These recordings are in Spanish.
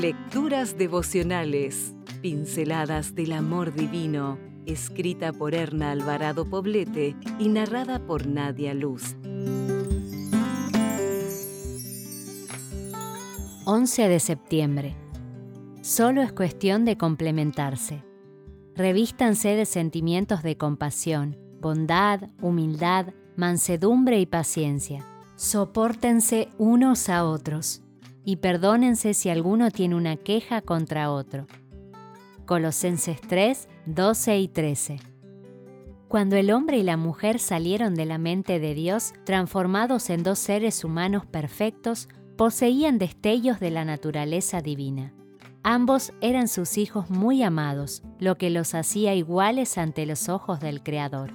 Lecturas devocionales, pinceladas del amor divino, escrita por Erna Alvarado Poblete y narrada por Nadia Luz. 11 de septiembre. Solo es cuestión de complementarse. Revístanse de sentimientos de compasión, bondad, humildad, mansedumbre y paciencia. Sopórtense unos a otros y perdónense si alguno tiene una queja contra otro. Colosenses 3, 12 y 13. Cuando el hombre y la mujer salieron de la mente de Dios, transformados en dos seres humanos perfectos, poseían destellos de la naturaleza divina. Ambos eran sus hijos muy amados, lo que los hacía iguales ante los ojos del Creador.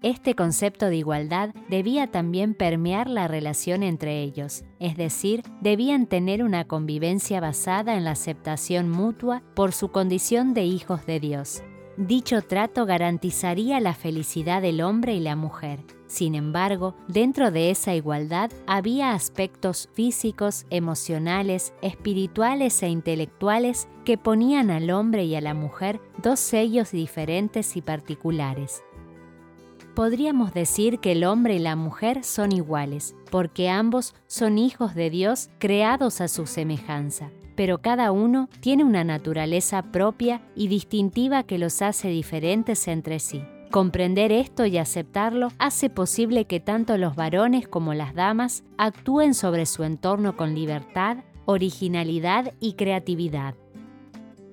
Este concepto de igualdad debía también permear la relación entre ellos, es decir, debían tener una convivencia basada en la aceptación mutua por su condición de hijos de Dios. Dicho trato garantizaría la felicidad del hombre y la mujer. Sin embargo, dentro de esa igualdad había aspectos físicos, emocionales, espirituales e intelectuales que ponían al hombre y a la mujer dos sellos diferentes y particulares podríamos decir que el hombre y la mujer son iguales, porque ambos son hijos de Dios creados a su semejanza, pero cada uno tiene una naturaleza propia y distintiva que los hace diferentes entre sí. Comprender esto y aceptarlo hace posible que tanto los varones como las damas actúen sobre su entorno con libertad, originalidad y creatividad.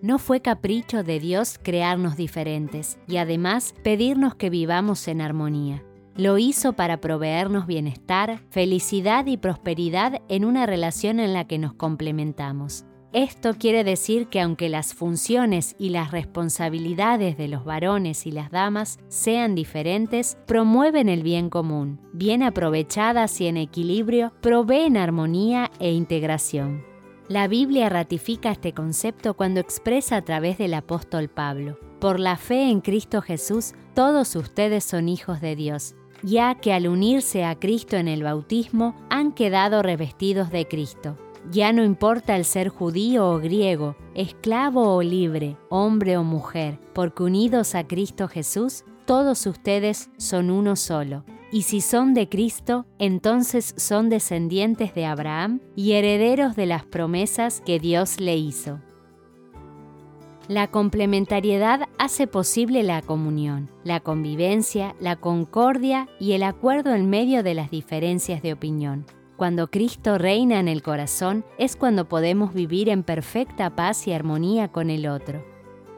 No fue capricho de Dios crearnos diferentes y además pedirnos que vivamos en armonía. Lo hizo para proveernos bienestar, felicidad y prosperidad en una relación en la que nos complementamos. Esto quiere decir que aunque las funciones y las responsabilidades de los varones y las damas sean diferentes, promueven el bien común. Bien aprovechadas y en equilibrio, proveen armonía e integración. La Biblia ratifica este concepto cuando expresa a través del apóstol Pablo, por la fe en Cristo Jesús, todos ustedes son hijos de Dios, ya que al unirse a Cristo en el bautismo han quedado revestidos de Cristo. Ya no importa el ser judío o griego, esclavo o libre, hombre o mujer, porque unidos a Cristo Jesús, todos ustedes son uno solo y si son de Cristo, entonces son descendientes de Abraham y herederos de las promesas que Dios le hizo. La complementariedad hace posible la comunión, la convivencia, la concordia y el acuerdo en medio de las diferencias de opinión. Cuando Cristo reina en el corazón es cuando podemos vivir en perfecta paz y armonía con el otro.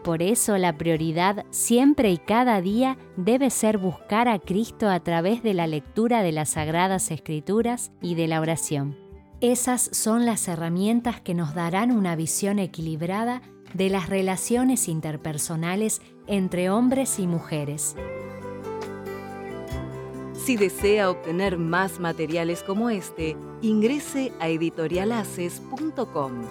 Por eso la prioridad siempre y cada día debe ser buscar a Cristo a través de la lectura de las Sagradas Escrituras y de la oración. Esas son las herramientas que nos darán una visión equilibrada de las relaciones interpersonales entre hombres y mujeres. Si desea obtener más materiales como este, ingrese a editorialaces.com.